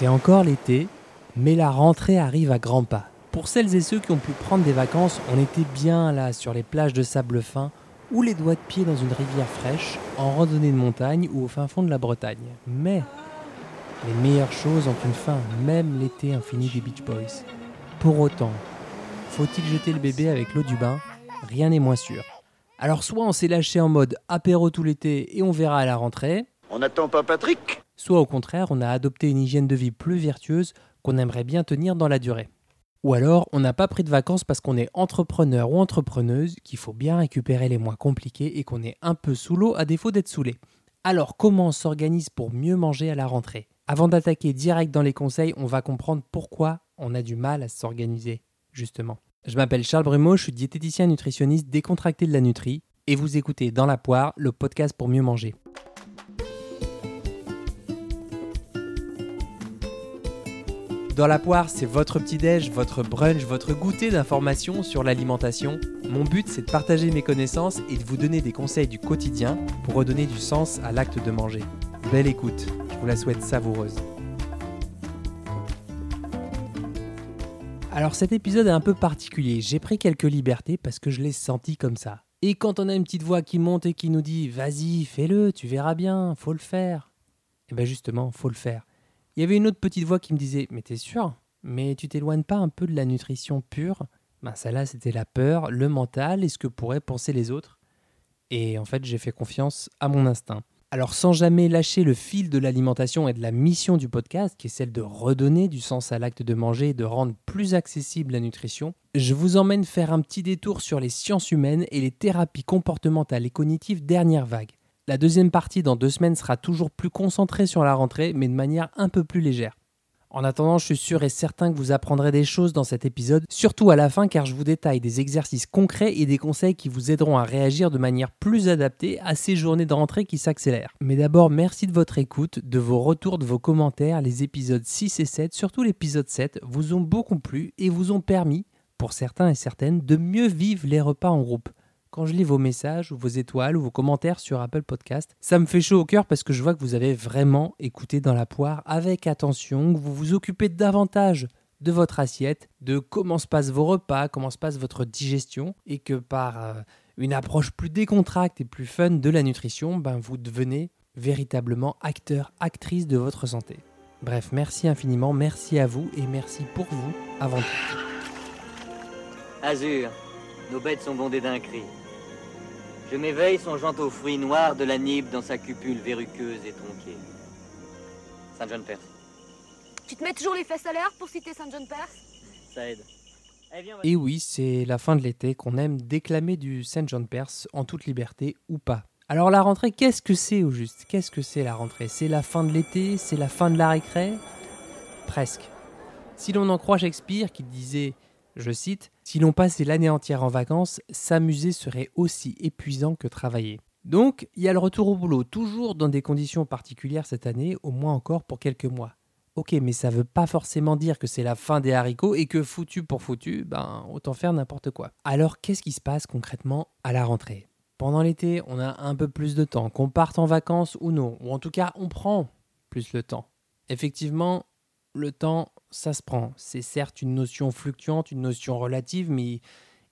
C'est encore l'été, mais la rentrée arrive à grands pas. Pour celles et ceux qui ont pu prendre des vacances, on était bien là sur les plages de sable fin ou les doigts de pied dans une rivière fraîche, en randonnée de montagne ou au fin fond de la Bretagne. Mais les meilleures choses ont une fin, même l'été infini des Beach Boys. Pour autant, faut-il jeter le bébé avec l'eau du bain? Rien n'est moins sûr. Alors soit on s'est lâché en mode apéro tout l'été et on verra à la rentrée, On n'attend pas Patrick? Soit au contraire on a adopté une hygiène de vie plus vertueuse qu'on aimerait bien tenir dans la durée. Ou alors on n'a pas pris de vacances parce qu'on est entrepreneur ou entrepreneuse, qu'il faut bien récupérer les mois compliqués et qu'on est un peu sous l'eau à défaut d'être saoulé. Alors comment on s'organise pour mieux manger à la rentrée? Avant d'attaquer direct dans les conseils, on va comprendre pourquoi on a du mal à s'organiser, justement. Je m'appelle Charles Brumeau, je suis diététicien nutritionniste décontracté de la Nutri, et vous écoutez Dans la poire, le podcast pour mieux manger. Dans la poire, c'est votre petit-déj, votre brunch, votre goûter d'informations sur l'alimentation. Mon but, c'est de partager mes connaissances et de vous donner des conseils du quotidien pour redonner du sens à l'acte de manger. Belle écoute, je vous la souhaite savoureuse. Alors cet épisode est un peu particulier, j'ai pris quelques libertés parce que je l'ai senti comme ça. Et quand on a une petite voix qui monte et qui nous dit Vas-y, fais-le, tu verras bien, faut le faire. Et bien justement, faut le faire. Il y avait une autre petite voix qui me disait Mais t'es sûr? Mais tu t'éloignes pas un peu de la nutrition pure? Ben celle-là, c'était la peur, le mental et ce que pourraient penser les autres. Et en fait, j'ai fait confiance à mon instinct. Alors sans jamais lâcher le fil de l'alimentation et de la mission du podcast, qui est celle de redonner du sens à l'acte de manger et de rendre plus accessible la nutrition, je vous emmène faire un petit détour sur les sciences humaines et les thérapies comportementales et cognitives dernière vague. La deuxième partie dans deux semaines sera toujours plus concentrée sur la rentrée, mais de manière un peu plus légère. En attendant, je suis sûr et certain que vous apprendrez des choses dans cet épisode, surtout à la fin car je vous détaille des exercices concrets et des conseils qui vous aideront à réagir de manière plus adaptée à ces journées de rentrée qui s'accélèrent. Mais d'abord, merci de votre écoute, de vos retours, de vos commentaires. Les épisodes 6 et 7, surtout l'épisode 7, vous ont beaucoup plu et vous ont permis, pour certains et certaines, de mieux vivre les repas en groupe. Quand je lis vos messages ou vos étoiles ou vos commentaires sur Apple Podcast, ça me fait chaud au cœur parce que je vois que vous avez vraiment écouté dans la poire avec attention, que vous vous occupez davantage de votre assiette, de comment se passent vos repas, comment se passe votre digestion, et que par euh, une approche plus décontracte et plus fun de la nutrition, ben vous devenez véritablement acteur, actrice de votre santé. Bref, merci infiniment, merci à vous et merci pour vous avant tout. Azur, nos bêtes sont bondées d'un cri. Je m'éveille songeant aux fruits noirs de la nibe dans sa cupule verruqueuse et tronquée. Saint John Perse, Tu te mets toujours les fesses à l'air pour citer Saint John Perse? Ça aide. Eh bien, on va- Et oui, c'est la fin de l'été qu'on aime déclamer du Saint John Perse en toute liberté ou pas. Alors la rentrée, qu'est-ce que c'est au juste? Qu'est-ce que c'est la rentrée? C'est la fin de l'été? C'est la fin de la récré? Presque. Si l'on en croit Shakespeare qui disait, je cite, Si l'on passait l'année entière en vacances, s'amuser serait aussi épuisant que travailler. Donc, il y a le retour au boulot, toujours dans des conditions particulières cette année, au moins encore pour quelques mois. Ok, mais ça veut pas forcément dire que c'est la fin des haricots et que foutu pour foutu, ben autant faire n'importe quoi. Alors qu'est-ce qui se passe concrètement à la rentrée? Pendant l'été, on a un peu plus de temps, qu'on parte en vacances ou non, ou en tout cas on prend plus le temps. Effectivement, le temps, ça se prend. C'est certes une notion fluctuante, une notion relative, mais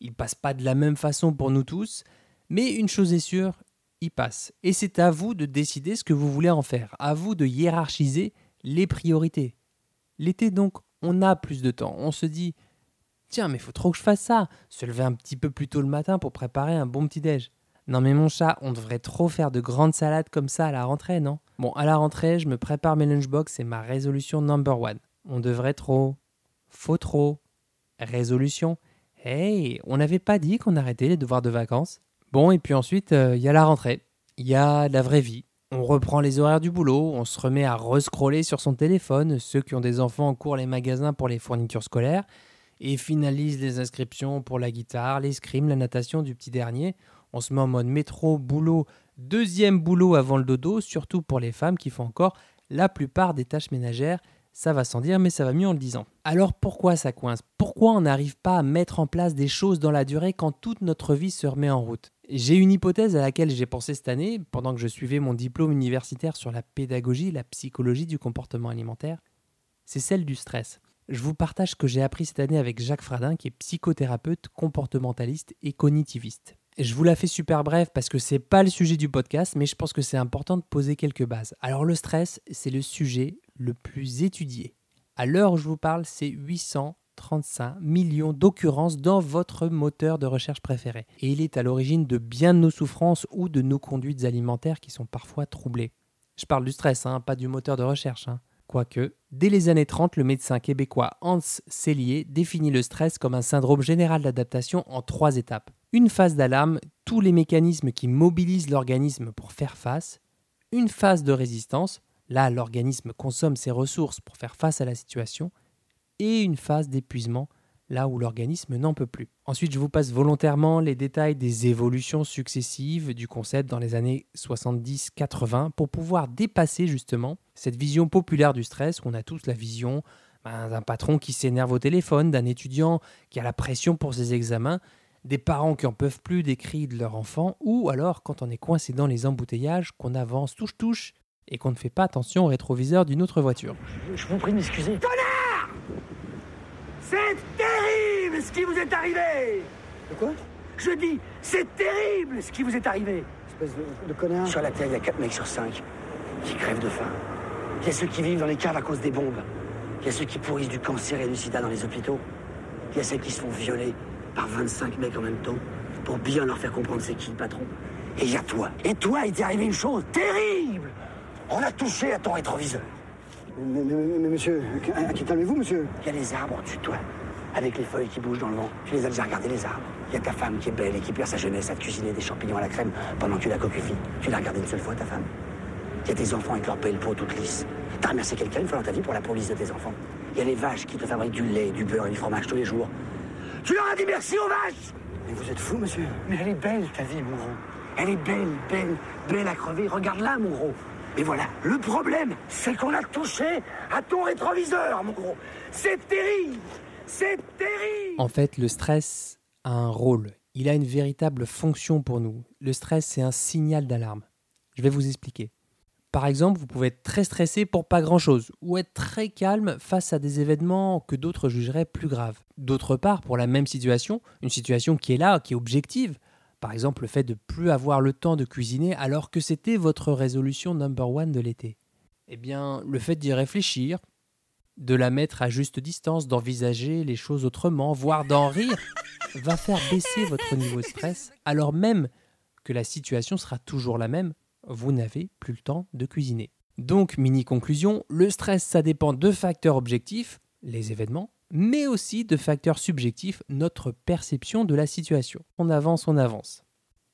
il passe pas de la même façon pour nous tous. Mais une chose est sûre, il passe. Et c'est à vous de décider ce que vous voulez en faire, à vous de hiérarchiser les priorités. L'été donc, on a plus de temps. On se dit, tiens, mais faut trop que je fasse ça. Se lever un petit peu plus tôt le matin pour préparer un bon petit-déj. Non mais mon chat, on devrait trop faire de grandes salades comme ça à la rentrée, non? Bon, à la rentrée, je me prépare mes lunchbox, c'est ma résolution number one. On devrait trop. Faut trop. Résolution. Hey, on n'avait pas dit qu'on arrêtait les devoirs de vacances Bon, et puis ensuite, euh, il y a la rentrée. Il y a la vraie vie. On reprend les horaires du boulot, on se remet à rescroller sur son téléphone, ceux qui ont des enfants courent les magasins pour les fournitures scolaires, et finalisent les inscriptions pour la guitare, l'escrime, la natation du petit dernier. On se met en mode métro, boulot, deuxième boulot avant le dodo, surtout pour les femmes qui font encore la plupart des tâches ménagères. Ça va sans dire, mais ça va mieux en le disant. Alors pourquoi ça coince? Pourquoi on n'arrive pas à mettre en place des choses dans la durée quand toute notre vie se remet en route? J'ai une hypothèse à laquelle j'ai pensé cette année, pendant que je suivais mon diplôme universitaire sur la pédagogie, la psychologie du comportement alimentaire. c'est celle du stress. Je vous partage ce que j'ai appris cette année avec Jacques Fradin, qui est psychothérapeute, comportementaliste et cognitiviste. Je vous la fais super bref parce que c'est pas le sujet du podcast, mais je pense que c'est important de poser quelques bases. Alors le stress, c'est le sujet le plus étudié. À l'heure où je vous parle, c'est 835 millions d'occurrences dans votre moteur de recherche préféré. Et il est à l'origine de bien de nos souffrances ou de nos conduites alimentaires qui sont parfois troublées. Je parle du stress, hein, pas du moteur de recherche. Hein. Quoique, dès les années 30, le médecin québécois Hans Sellier définit le stress comme un syndrome général d'adaptation en trois étapes. Une phase d'alarme, tous les mécanismes qui mobilisent l'organisme pour faire face. Une phase de résistance, là l'organisme consomme ses ressources pour faire face à la situation. Et une phase d'épuisement, là où l'organisme n'en peut plus. Ensuite, je vous passe volontairement les détails des évolutions successives du concept dans les années 70-80 pour pouvoir dépasser justement cette vision populaire du stress, où on a tous la vision ben, d'un patron qui s'énerve au téléphone, d'un étudiant qui a la pression pour ses examens, des parents qui en peuvent plus des cris de leur enfant, ou alors quand on est coincé dans les embouteillages, qu'on avance touche-touche et qu'on ne fait pas attention au rétroviseur d'une autre voiture. Je vous prie de m'excuser. Connard C'est terrible ce qui vous est arrivé De quoi? Je dis, c'est terrible ce qui vous est arrivé Espèce de, connard. Sur la Terre, il y a 4 mecs sur 5 qui crèvent de faim. Il y a ceux qui vivent dans les caves à cause des bombes. Il y a ceux qui pourrissent du cancer et du sida dans les hôpitaux. Il y a ceux qui se font violer par 25 mecs en même temps pour bien leur faire comprendre c'est qui le patron. Et il y a toi. Et toi, il t'est arrivé une chose terrible On a touché à ton rétroviseur. Mais, mais, monsieur, calmez-vous, monsieur. Il y a les arbres au-dessus de toi, avec les feuilles qui bougent dans le vent. Tu les as déjà regardés, les arbres. Il y a ta femme qui est belle et qui perd sa jeunesse à te cuisiner des champignons à la crème pendant que tu la coquefie. Tu l'as regardée une seule fois, ta femme. Il y a tes enfants avec leur belle peau toute lisse. T'as remercié quelqu'un une fois dans ta vie pour la police de tes enfants. Il y a les vaches qui te fabriquent du lait, du beurre et du fromage tous les jours. Tu leur as dit merci aux vaches Mais vous êtes fou, monsieur. Mais elle est belle, ta vie, mon gros. Elle est belle, belle, belle à crever. Regarde-la, mon gros. Mais voilà, le problème, c'est qu'on a touché à ton rétroviseur, mon gros. C'est terrible C'est terrible En fait, le stress a un rôle. Il a une véritable fonction pour nous. Le stress, c'est un signal d'alarme. Je vais vous expliquer. Par exemple, vous pouvez être très stressé pour pas grand-chose, ou être très calme face à des événements que d'autres jugeraient plus graves. D'autre part, pour la même situation, une situation qui est là, qui est objective, par exemple le fait de plus avoir le temps de cuisiner alors que c'était votre résolution number one de l'été. Eh bien, le fait d'y réfléchir, de la mettre à juste distance, d'envisager les choses autrement, voire d'en rire, va faire baisser votre niveau de stress, alors même que la situation sera toujours la même vous n'avez plus le temps de cuisiner. Donc, mini conclusion, le stress, ça dépend de facteurs objectifs, les événements, mais aussi de facteurs subjectifs, notre perception de la situation. On avance, on avance.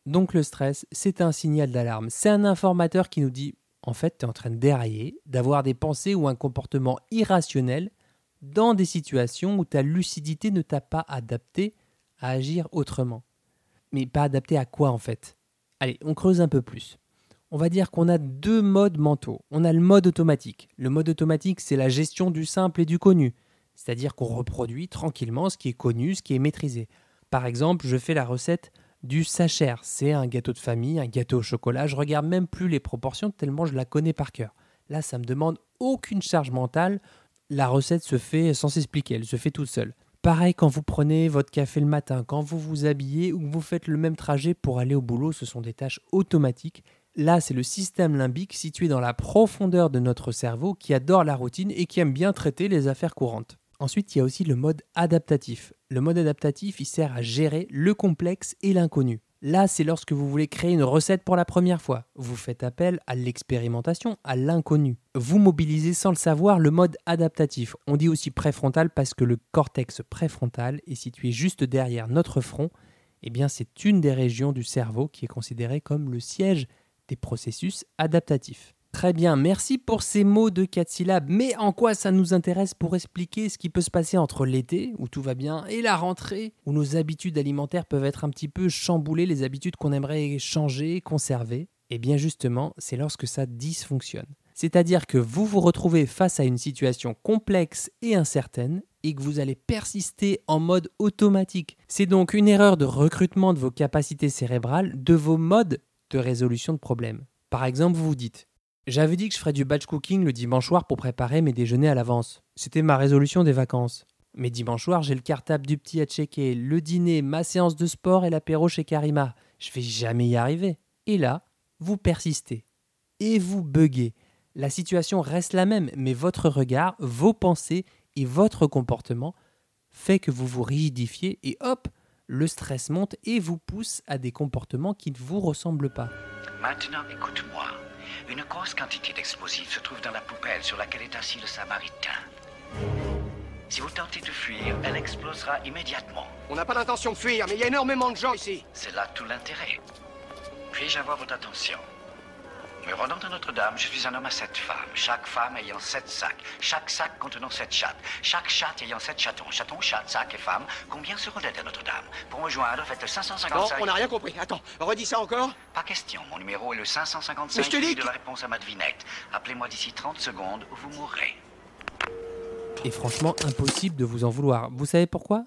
Donc le stress, c'est un signal d'alarme. C'est un informateur qui nous dit, en fait, tu es en train de dérailler, d'avoir des pensées ou un comportement irrationnel dans des situations où ta lucidité ne t'a pas adapté à agir autrement. Mais pas adapté à quoi en fait? Allez, on creuse un peu plus on va dire qu'on a deux modes mentaux. On a le mode automatique. Le mode automatique, c'est la gestion du simple et du connu. C'est-à-dire qu'on reproduit tranquillement ce qui est connu, ce qui est maîtrisé. Par exemple, je fais la recette du sacher. C'est un gâteau de famille, un gâteau au chocolat. Je regarde même plus les proportions tellement je la connais par cœur. Là, ça me demande aucune charge mentale. La recette se fait sans s'expliquer, elle se fait toute seule. Pareil quand vous prenez votre café le matin, quand vous vous habillez ou que vous faites le même trajet pour aller au boulot, ce sont des tâches automatiques Là, c'est le système limbique situé dans la profondeur de notre cerveau qui adore la routine et qui aime bien traiter les affaires courantes. Ensuite, il y a aussi le mode adaptatif. Le mode adaptatif, il sert à gérer le complexe et l'inconnu. Là, c'est lorsque vous voulez créer une recette pour la première fois. Vous faites appel à l'expérimentation, à l'inconnu. Vous mobilisez sans le savoir le mode adaptatif. On dit aussi préfrontal parce que le cortex préfrontal est situé juste derrière notre front. Eh bien, c'est une des régions du cerveau qui est considérée comme le siège des processus adaptatifs. Très bien, merci pour ces mots de 4 syllabes, mais en quoi ça nous intéresse pour expliquer ce qui peut se passer entre l'été, où tout va bien, et la rentrée, où nos habitudes alimentaires peuvent être un petit peu chamboulées, les habitudes qu'on aimerait changer, conserver? Eh bien justement, c'est lorsque ça dysfonctionne. C'est-à-dire que vous vous retrouvez face à une situation complexe et incertaine et que vous allez persister en mode automatique. C'est donc une erreur de recrutement de vos capacités cérébrales, de vos modes de résolution de problèmes. Par exemple, vous vous dites J'avais dit que je ferais du batch cooking le dimanche soir pour préparer mes déjeuners à l'avance. C'était ma résolution des vacances. Mais dimanche soir, j'ai le cartable du petit à checker, le dîner, ma séance de sport et l'apéro chez Karima. Je vais jamais y arriver. Et là, vous persistez. Et vous buguez. La situation reste la même, mais votre regard, vos pensées et votre comportement fait que vous vous rigidifiez et hop, le stress monte et vous pousse à des comportements qui ne vous ressemblent pas. Maintenant, écoute-moi. Une grosse quantité d'explosifs se trouve dans la poubelle sur laquelle est assis le Samaritain. Si vous tentez de fuir, elle explosera immédiatement. On n'a pas l'intention de fuir, mais il y a énormément de gens ici. C'est là tout l'intérêt. Puis-je avoir votre attention? Me rendant à Notre-Dame, je suis un homme à sept femmes, chaque femme ayant sept sacs, chaque sac contenant sept chattes, chaque chatte ayant sept chatons, chatons, chatte, sac et femme. Combien seront à Notre-Dame Pour me joindre, faites le Non, 555. on n'a rien compris. Attends, redis ça encore. Pas question, mon numéro est le 555 Mais je te dis de la réponse à ma devinette. Appelez-moi d'ici 30 secondes ou vous mourrez. Et franchement, impossible de vous en vouloir. Vous savez pourquoi?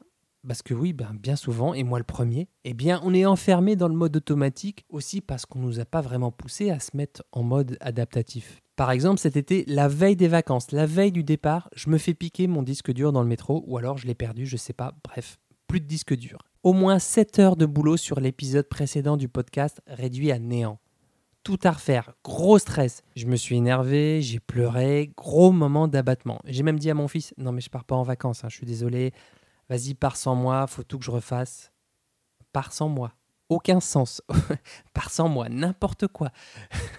Parce que oui, ben, bien souvent, et moi le premier, eh bien, on est enfermé dans le mode automatique aussi parce qu'on nous a pas vraiment poussé à se mettre en mode adaptatif. Par exemple, cet été, la veille des vacances, la veille du départ, je me fais piquer mon disque dur dans le métro, ou alors je l'ai perdu, je sais pas, bref, plus de disque dur. Au moins 7 heures de boulot sur l'épisode précédent du podcast réduit à néant tout à refaire, gros stress. Je me suis énervé, j'ai pleuré, gros moment d'abattement. J'ai même dit à mon fils Non, mais je pars pas en vacances, hein, je suis désolé, vas-y, pars sans moi, faut tout que je refasse. Pars sans moi. Aucun sens. pars sans moi, n'importe quoi.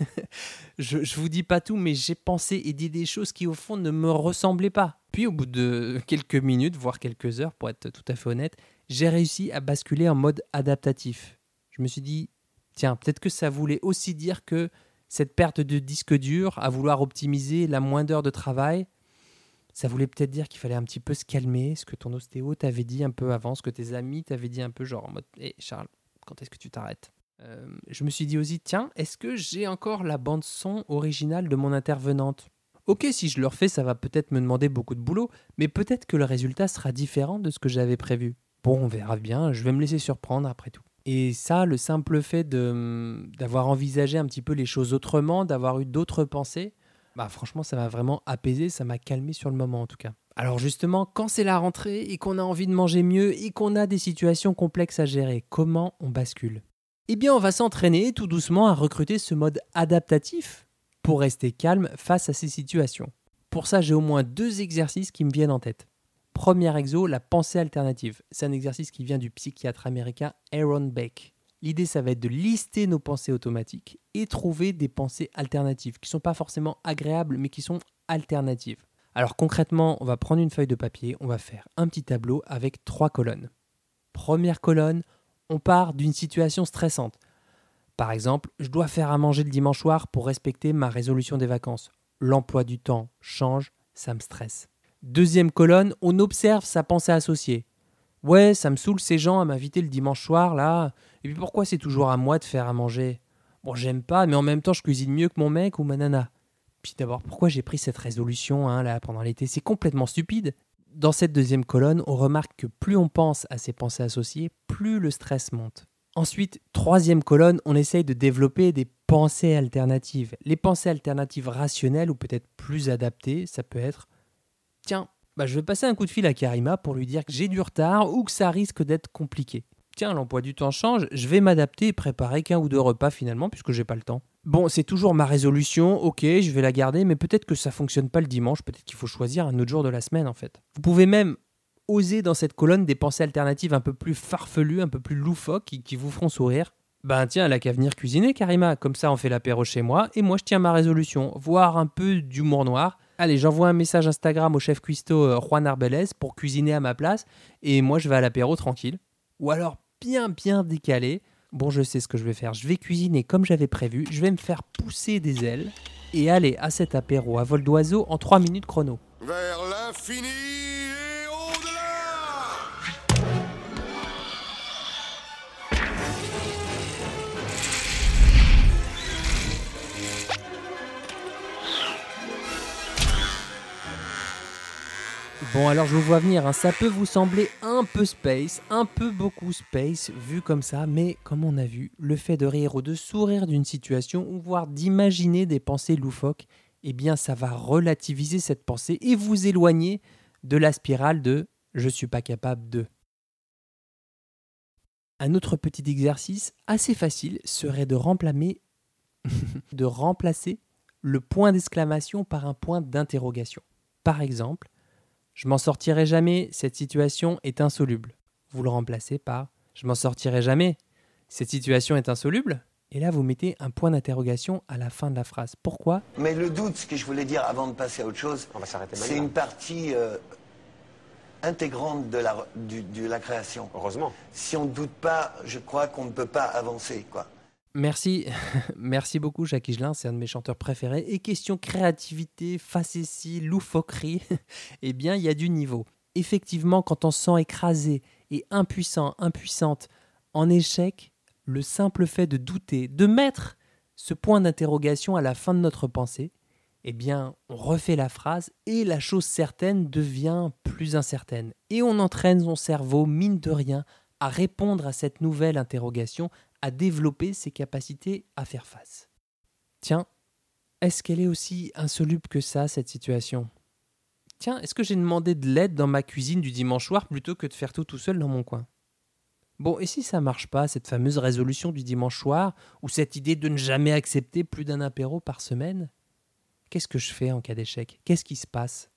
je, je vous dis pas tout, mais j'ai pensé et dit des choses qui, au fond, ne me ressemblaient pas. Puis, au bout de quelques minutes, voire quelques heures, pour être tout à fait honnête, j'ai réussi à basculer en mode adaptatif. Je me suis dit Tiens, peut-être que ça voulait aussi dire que cette perte de disque dur, à vouloir optimiser la moins d'heures de travail, ça voulait peut-être dire qu'il fallait un petit peu se calmer, ce que ton ostéo t'avait dit un peu avant, ce que tes amis t'avaient dit un peu, genre en mode Hé Charles, quand est-ce que tu t'arrêtes? Euh, Je me suis dit aussi Tiens, est-ce que j'ai encore la bande-son originale de mon intervenante? Ok, si je le refais, ça va peut-être me demander beaucoup de boulot, mais peut-être que le résultat sera différent de ce que j'avais prévu. Bon, on verra bien, je vais me laisser surprendre après tout. Et ça, le simple fait de- d'avoir envisagé un petit peu les choses autrement, d'avoir eu d'autres pensées, bah franchement, ça m'a vraiment apaisé, ça m'a calmé sur le moment en tout cas. Alors justement, quand c'est la rentrée et qu'on a envie de manger mieux et qu'on a des situations complexes à gérer, comment on bascule? Eh bien, on va s'entraîner tout doucement à recruter ce mode adaptatif pour rester calme face à ces situations. Pour ça, j'ai au moins deux exercices qui me viennent en tête. Premier exo, la pensée alternative. C'est un exercice qui vient du psychiatre américain Aaron Beck. L'idée, ça va être de lister nos pensées automatiques et trouver des pensées alternatives qui ne sont pas forcément agréables, mais qui sont alternatives. Alors concrètement, on va prendre une feuille de papier, on va faire un petit tableau avec trois colonnes. Première colonne, on part d'une situation stressante. Par exemple, je dois faire à manger le dimanche soir pour respecter ma résolution des vacances. L'emploi du temps change, ça me stresse. Deuxième colonne, on observe sa pensée associée. Ouais, ça me saoule ces gens à m'inviter le dimanche soir là. Et puis pourquoi c'est toujours à moi de faire à manger? Bon, j'aime pas, mais en même temps, je cuisine mieux que mon mec ou ma nana. Puis d'abord, pourquoi j'ai pris cette résolution hein, là pendant l'été? C'est complètement stupide. Dans cette deuxième colonne, on remarque que plus on pense à ces pensées associées, plus le stress monte. Ensuite, troisième colonne, on essaye de développer des pensées alternatives. Les pensées alternatives rationnelles ou peut-être plus adaptées, ça peut être Tiens, bah, je vais passer un coup de fil à Karima pour lui dire que j'ai du retard ou que ça risque d'être compliqué. Tiens, l'emploi du temps change, je vais m'adapter et préparer qu'un ou deux repas finalement puisque j'ai pas le temps. Bon, c'est toujours ma résolution, ok, je vais la garder, mais peut-être que ça fonctionne pas le dimanche, peut-être qu'il faut choisir un autre jour de la semaine en fait. Vous pouvez même oser dans cette colonne des pensées alternatives un peu plus farfelues, un peu plus loufoques, qui, vous feront sourire. Ben tiens, elle a qu'à venir cuisiner, Karima. Comme ça, on fait l'apéro chez moi, et moi, je tiens ma résolution. Voir un peu d'humour noir. Allez, j'envoie un message Instagram au chef cuistot euh, Juan Arbelez pour cuisiner à ma place, et moi, je vais à l'apéro tranquille. Ou alors, bien, bien décalé. Bon, je sais ce que je vais faire. Je vais cuisiner comme j'avais prévu. Je vais me faire pousser des ailes et aller à cet apéro à vol d'oiseau en 3 minutes chrono. Vers l'infini Bon, alors je vous vois venir, hein, ça peut vous sembler un peu space, un peu beaucoup space, vu comme ça, mais comme on a vu, le fait de rire ou de sourire d'une situation, ou voire d'imaginer des pensées loufoques, eh bien ça va relativiser cette pensée et vous éloigner de la spirale de je suis pas capable de. Un autre petit exercice assez facile serait de remplacer, de remplacer le point d'exclamation par un point d'interrogation. Par exemple, je m'en sortirai jamais, cette situation est insoluble. Vous le remplacez par je m'en sortirai jamais, cette situation est insoluble. Et là, vous mettez un point d'interrogation à la fin de la phrase. Pourquoi? Mais le doute, ce que je voulais dire avant de passer à autre chose, c'est une partie euh, intégrante de la, du- de la création. Heureusement. Si on ne doute pas, je crois qu'on ne peut pas avancer. Quoi. Merci, merci beaucoup Jacques Higelin, c'est un de mes chanteurs préférés. Et question créativité, facétie, loufoquerie, eh bien il y a du niveau. Effectivement, quand on se sent écrasé et impuissant, impuissante, en échec, le simple fait de douter, de mettre ce point d'interrogation à la fin de notre pensée, eh bien on refait la phrase et la chose certaine devient plus incertaine. Et on entraîne son cerveau, mine de rien, à répondre à cette nouvelle interrogation à développer ses capacités à faire face. Tiens, est-ce qu'elle est aussi insoluble que ça, cette situation? Tiens, est-ce que j'ai demandé de l'aide dans ma cuisine du dimanche soir plutôt que de faire tout tout seul dans mon coin? Bon, et si ça marche pas, cette fameuse résolution du dimanche soir, ou cette idée de ne jamais accepter plus d'un apéro par semaine? Qu'est-ce que je fais en cas d'échec? Qu'est-ce qui se passe?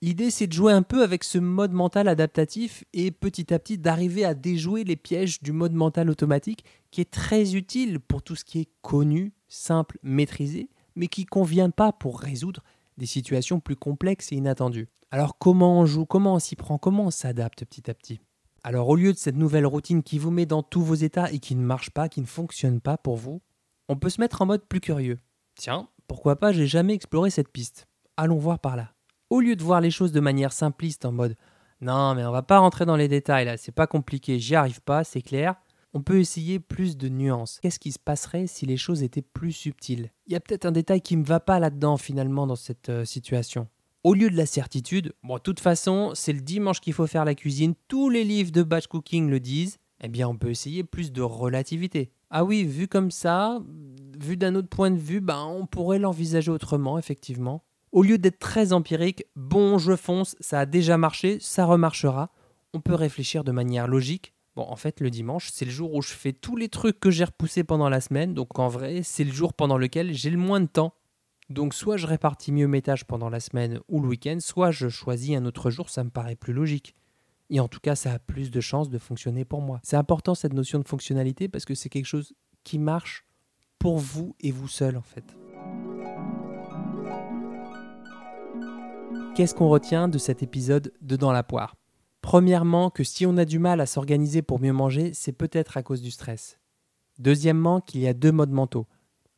L'idée, c'est de jouer un peu avec ce mode mental adaptatif et petit à petit d'arriver à déjouer les pièges du mode mental automatique qui est très utile pour tout ce qui est connu, simple, maîtrisé, mais qui ne convient pas pour résoudre des situations plus complexes et inattendues. Alors comment on joue, comment on s'y prend, comment on s'adapte petit à petit? Alors au lieu de cette nouvelle routine qui vous met dans tous vos états et qui ne marche pas, qui ne fonctionne pas pour vous, on peut se mettre en mode plus curieux. Tiens, pourquoi pas, j'ai jamais exploré cette piste. Allons voir par là au lieu de voir les choses de manière simpliste en mode non mais on va pas rentrer dans les détails là, c'est pas compliqué, j'y arrive pas, c'est clair. On peut essayer plus de nuances. Qu'est-ce qui se passerait si les choses étaient plus subtiles? Il y a peut-être un détail qui me va pas là-dedans finalement dans cette euh, situation. Au lieu de la certitude, bon de toute façon, c'est le dimanche qu'il faut faire la cuisine, tous les livres de batch cooking le disent, eh bien on peut essayer plus de relativité. Ah oui, vu comme ça, vu d'un autre point de vue, ben on pourrait l'envisager autrement effectivement. Au lieu d'être très empirique, bon, je fonce, ça a déjà marché, ça remarchera, on peut réfléchir de manière logique. Bon, en fait, le dimanche, c'est le jour où je fais tous les trucs que j'ai repoussés pendant la semaine, donc en vrai, c'est le jour pendant lequel j'ai le moins de temps. Donc soit je répartis mieux mes tâches pendant la semaine ou le week-end, soit je choisis un autre jour, ça me paraît plus logique. Et en tout cas, ça a plus de chances de fonctionner pour moi. C'est important cette notion de fonctionnalité parce que c'est quelque chose qui marche pour vous et vous seul en fait. Qu'est-ce qu'on retient de cet épisode de Dans la poire? Premièrement, que si on a du mal à s'organiser pour mieux manger, c'est peut-être à cause du stress. Deuxièmement, qu'il y a deux modes mentaux.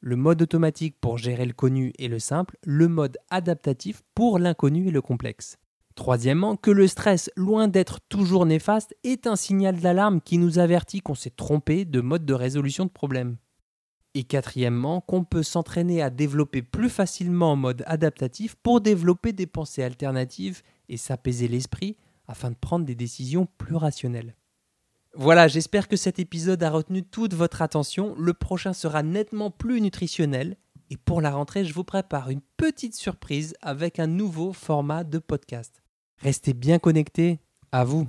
Le mode automatique pour gérer le connu et le simple, le mode adaptatif pour l'inconnu et le complexe. Troisièmement, que le stress, loin d'être toujours néfaste, est un signal d'alarme qui nous avertit qu'on s'est trompé de mode de résolution de problème. Et quatrièmement, qu'on peut s'entraîner à développer plus facilement en mode adaptatif pour développer des pensées alternatives et s'apaiser l'esprit afin de prendre des décisions plus rationnelles. Voilà, j'espère que cet épisode a retenu toute votre attention. Le prochain sera nettement plus nutritionnel. Et pour la rentrée, je vous prépare une petite surprise avec un nouveau format de podcast. Restez bien connectés. À vous.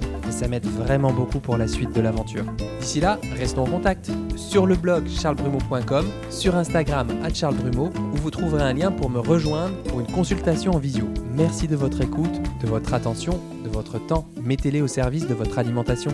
mais ça m'aide vraiment beaucoup pour la suite de l'aventure. D'ici là, restons en contact sur le blog charlesbrumeau.com, sur Instagram à charlesbrumeau, où vous trouverez un lien pour me rejoindre pour une consultation en visio. Merci de votre écoute, de votre attention, de votre temps. Mettez-les au service de votre alimentation.